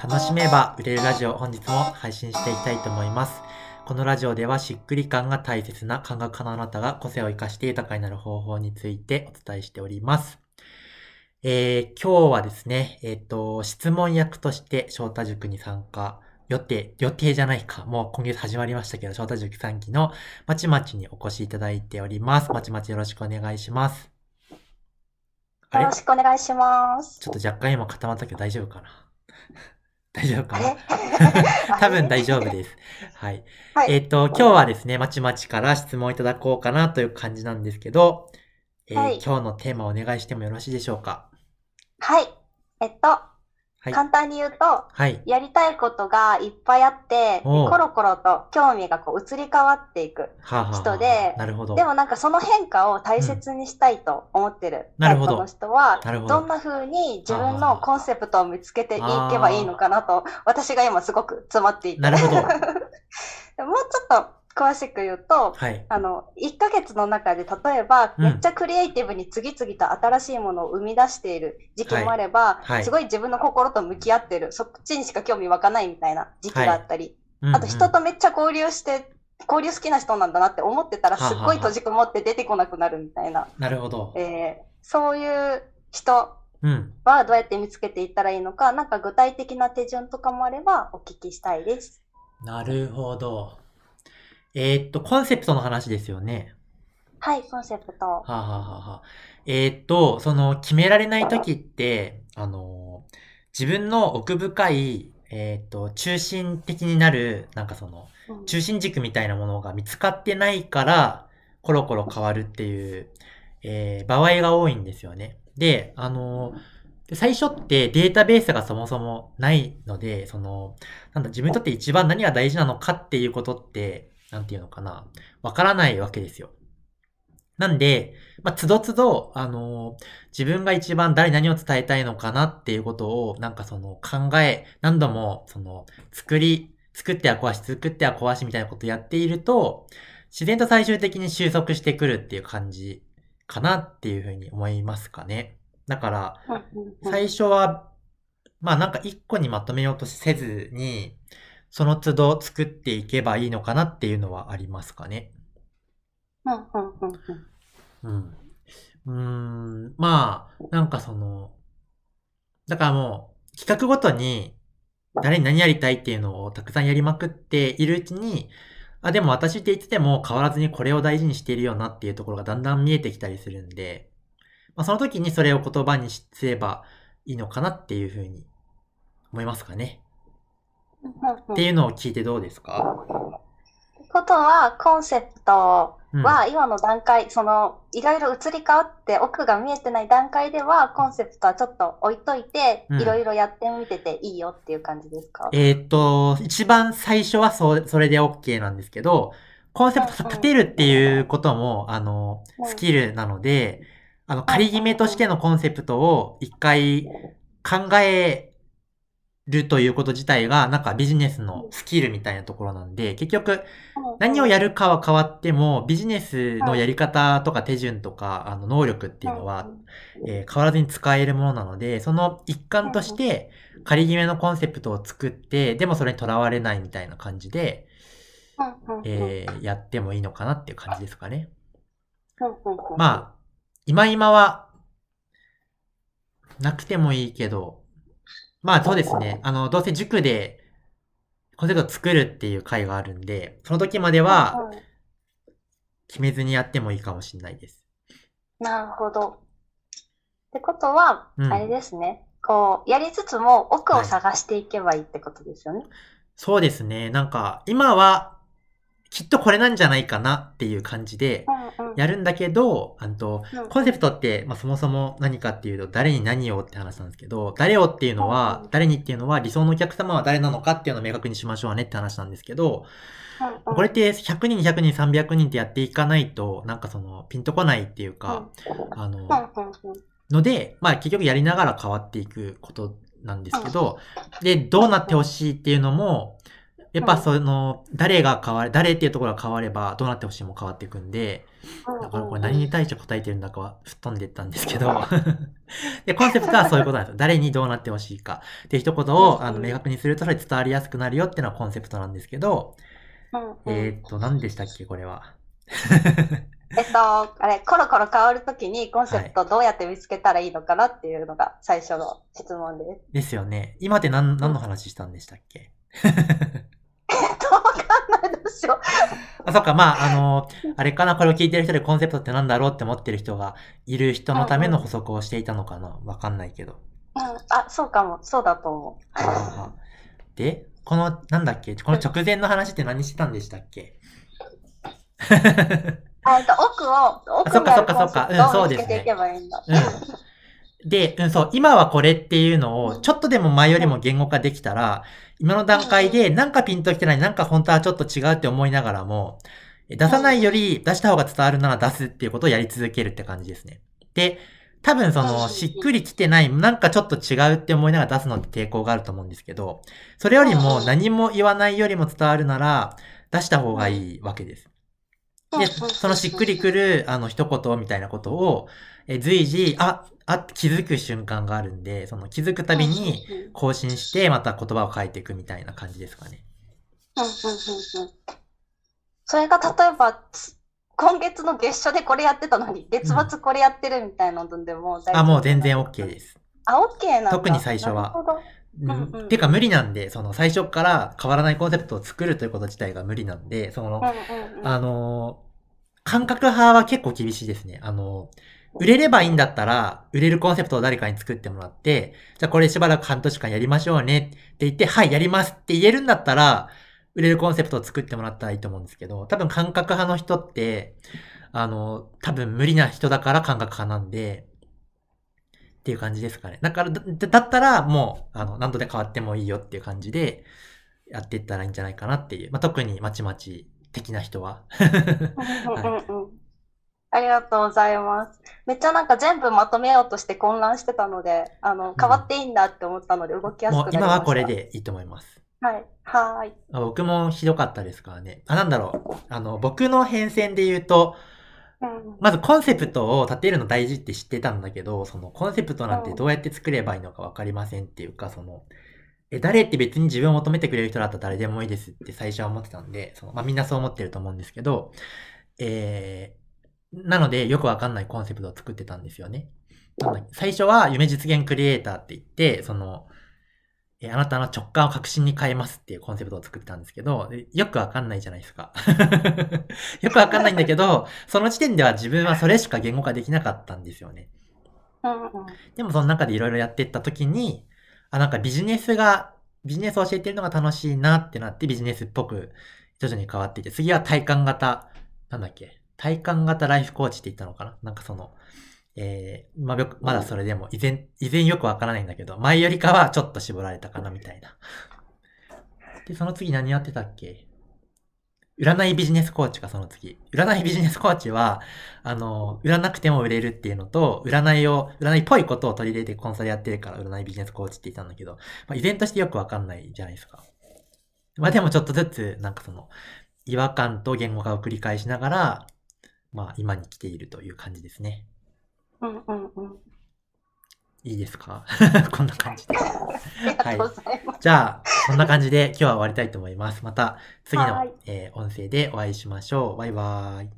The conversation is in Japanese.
楽しめば売れるラジオ本日も配信していきたいと思います。このラジオではしっくり感が大切な感覚家のあなたが個性を生かして豊かになる方法についてお伝えしております。えー、今日はですね、えっ、と、質問役として翔太塾に参加予定、予定じゃないか。もう今月始まりましたけど、翔太塾3期のまちまちにお越しいただいております。まちまちよろしくお願いします。よろしくお願いします。ちょっと若干今固まったけど大丈夫かな？大丈夫かあな？れ 多分大丈夫です。はい。はい。えっ、と、今日はですね、まちまちから質問いただこうかなという感じなんですけど、えーはい今日のテーマをお願いしてもよろしいでしょうか？はい。えっと、はい。簡単に言うと、はい。やりたいことがいっぱいあって、コロコロと興味がこう移り変わっていく。はあ、はあはあ、人でなるほど。でもなんかその変化を大切にしたいと思ってるタイプの人は、なるほどどんな風に自分のコンセプトを見つけていけばいいのかなと、私が今すごく詰まっていて。なるほど もうちょっと詳しく言うと、はい。あの、1ヶ月の中で例えば、うんめっちゃクリエイティブに次々と新しいものを生み出している時期もあれば、はいすごい自分の心と向き合ってる、そっちにしか興味湧かないみたいな時期があったり、うんあと人とめっちゃ交流して、交流好きな人なんだなって思ってたら、すっごい閉じこもって出てこなくなるみたいな、なるほど。えーそういう人うん。はどうやって見つけていったらいいのか、なんか具体的な手順とかもあればお聞きしたいです。なるほど。えーっと、コンセプトの話ですよね。はい、コンセプト。はあ、はあはあはあ、えーっと、その、決められないときって、あの、自分の奥深い、えーっと、中心的になる、なんかその、うん中心軸みたいなものが見つかってないから、コロコロ変わるっていう、えー場合が多いんですよね。で、あの、で最初ってデータベースがそもそもないので、その、なんだ、自分にとって一番何が大事なのかっていうことって、なんていうのかな、わからないわけですよ。なんで、まあ、つどつど、あの自分が一番誰に何を伝えたいのかなっていうことを、なんかその考え、何度も、その、作り、作っては壊し、作っては壊しみたいなことをやっていると、自然と最終的に収束してくるっていう感じかなっていうふうに思いますかね。だから、最初は、まあなんか一個にまとめようとせずに、その都度作っていけばいいのかなっていうのはありますかね。うんうんまあ、なんかその、だからもう、企画ごとに、誰に何やりたいっていうのをたくさんやりまくっているうちに、あ、でも私って言ってても変わらずにこれを大事にしているよなっていうところがだんだん見えてきたりするんで、まあその時にそれを言葉にすればいいのかなっていうふうに思いますかね。うんうんうんっていうのを聞いてどうですか？ことは、コンセプトうん。は今の段階、その、いろいろ移り変わって奥が見えてない段階では、コンセプトはちょっと置いといて、うん。いろいろやってみてていいよっていう感じですか？えーっと、一番最初はそそれで OK なんですけど、コンセプト立てるっていうことも、あの、うん。スキルなので、あの、仮決めとしてのコンセプトを一回考えるということ自体が、なんかビジネスのスキルみたいなところなんで、結局、何をやるかは変わっても、ビジネスのやり方とか手順とか、あの、能力っていうのは、えー変わらずに使えるものなので、その一環として仮決めのコンセプトを作って、でもそれにとらわれないみたいな感じで、えーやってもいいのかなっていう感じですかね。まあ、今今は、なくてもいいけど、まあそうですね。あの、どうせ塾でコンセプトを作るっていう回があるんで、その時までは決めずにやってもいいかもしれないです。なるほど。ってことは、うんあれですね。こう、やりつつも奥を探していけばいいってことですよね。そうですね。なんか、今は、きっとこれなんじゃないかなっていう感じでやるんだけど、あとうん。コンセプトって、まあ、そもそも何かっていうと、誰に何をって話なんですけど、誰をっていうのはうん、誰にっていうのは理想のお客様は誰なのかっていうのを明確にしましょうねって話なんですけど、うんこれって100人、200人、300人ってやっていかないと、なんかその、ピンとこないっていうか、あの、ので、まあ結局やりながら変わっていくことなんですけど、で、どうなってほしいっていうのも、やっぱその、誰が変わる、誰っていうところが変われば、どうなってほしいも変わっていくんで、だからこれ何に対して答えてるんだかは吹っ飛んでったんですけど、で、コンセプトはそういうことなんですよ。誰にどうなってほしいか。って一言をあの明確にするとそれ伝わりやすくなるよっていうのはコンセプトなんですけど、えーっと、何でしたっけ、これは？えっと、あれ、コロコロ変わるときにコンセプトどうやって見つけたらいいのかなっていうのが最初の質問です。ですよね。今って何何の話したんでしたっけ？わかんないどうしよう。あ、そっか、まあ、あの、あれかな、これを聞いてる人でコンセプトってなんだろうって思ってる人がいる人のための補足をしていたのかなわかんないけど。うん、あ、そうかも。そうだと思う。で、この、なんだっけ？この直前の話って何してたんでしたっけ？あえっと、奥を、奥そっかそっかそっかうんそうですねを見つけていけばいいんだ。うん。で、うん、そう、今はこれっていうのを、ちょっとでも前よりも言語化できたら、今の段階で、なんかピンときてない、なんか本当はちょっと違うって思いながらも、出さないより出した方が伝わるなら出すっていうことをやり続けるって感じですね。で、多分その、しっくりきてない、なんかちょっと違うって思いながら出すのって抵抗があると思うんですけど、それよりも何も言わないよりも伝わるなら、出した方がいいわけです。で、そのしっくりくる、あの、一言みたいなことを、え随時、あ、あ、気づく瞬間があるんで、その気づくたびにうんうんうん更新して、また言葉を変えていくみたいな感じですかね。うんうんうんうんそれが例えば、つ今月の月初でこれやってたのに、月末これやってるみたいなのでも大丈夫あ、もう全然 OK です。あ、OK なんだ。特に最初はなるほど。うん。てか無理なんで、その最初から変わらないコンセプトを作るということ自体が無理なんで、その、うんうんうん。あのー感覚派は結構厳しいですね。あのー売れればいいんだったら、売れるコンセプトを誰かに作ってもらって、じゃあこれしばらく半年間やりましょうねって言って、はい、やりますって言えるんだったら、売れるコンセプトを作ってもらったらいいと思うんですけど、多分感覚派の人って、あの、多分無理な人だから感覚派なんで、っていう感じですかね。だから、だだったらもう、あの、何度で変わってもいいよっていう感じで、やっていったらいいんじゃないかなっていう。まあ、特にまちまち的な人は。うんうんうんうん ありがとうございます。めっちゃなんか全部まとめようとして混乱してたので、あの、変わっていいんだって思ったので動きやすくなりました。はこれ。でいいと思います。はい。はーい。あ僕もひどかったですからね。あ、なんだろう。あの、僕の変遷で言うと、うんまずコンセプトを立てるの大事って知ってたんだけど、そのコンセプトなんてどうやって作ればいいのかわかりませんっていうか、その、え、誰って別に自分を求めてくれる人だったら誰でもいいですって最初は思ってたんで、そのまあ、みんなそう思ってると思うんですけど、えー、なのでよくわかんないコンセプトを作ってたんですよね。最初は夢実現クリエイターって言って、その、えあなたの直感を確信に変えますっていうコンセプトを作ってたんですけど、でよくわかんないじゃないですか。よくわかんないんだけど、その時点では自分はそれしか言語化できなかったんですよね。でもその中でいろいろやっていった時に、あ、なんかビジネスが、ビジネスを教えてるのが楽しいなってなってビジネスっぽく徐々に変わっていて、次は体感型、なんだっけ、体感型ライフコーチって言ったのかな？なんかその、えー、まあ、まだそれでも、依然、依然よくわからないんだけど、前よりかはちょっと絞られたかなみたいな。で、その次何やってたっけ？占いビジネスコーチか、その次。占いビジネスコーチは、あの、売らなくても売れるっていうのと、占いを、占いっぽいことを取り入れてコンサルやってるから、占いビジネスコーチって言ったんだけど、まあ、依然としてよくわかんないじゃないですか。まあでもちょっとずつ、なんかその、違和感と言語化を繰り返しながら、まあ今に来ているという感じですね。うんうんうん。いいですか？こんな感じで。ありがとうござい。じゃあ、そんな感じで今日は終わりたいと思います。また次の、はいえー音声でお会いしましょう。バイバーイ。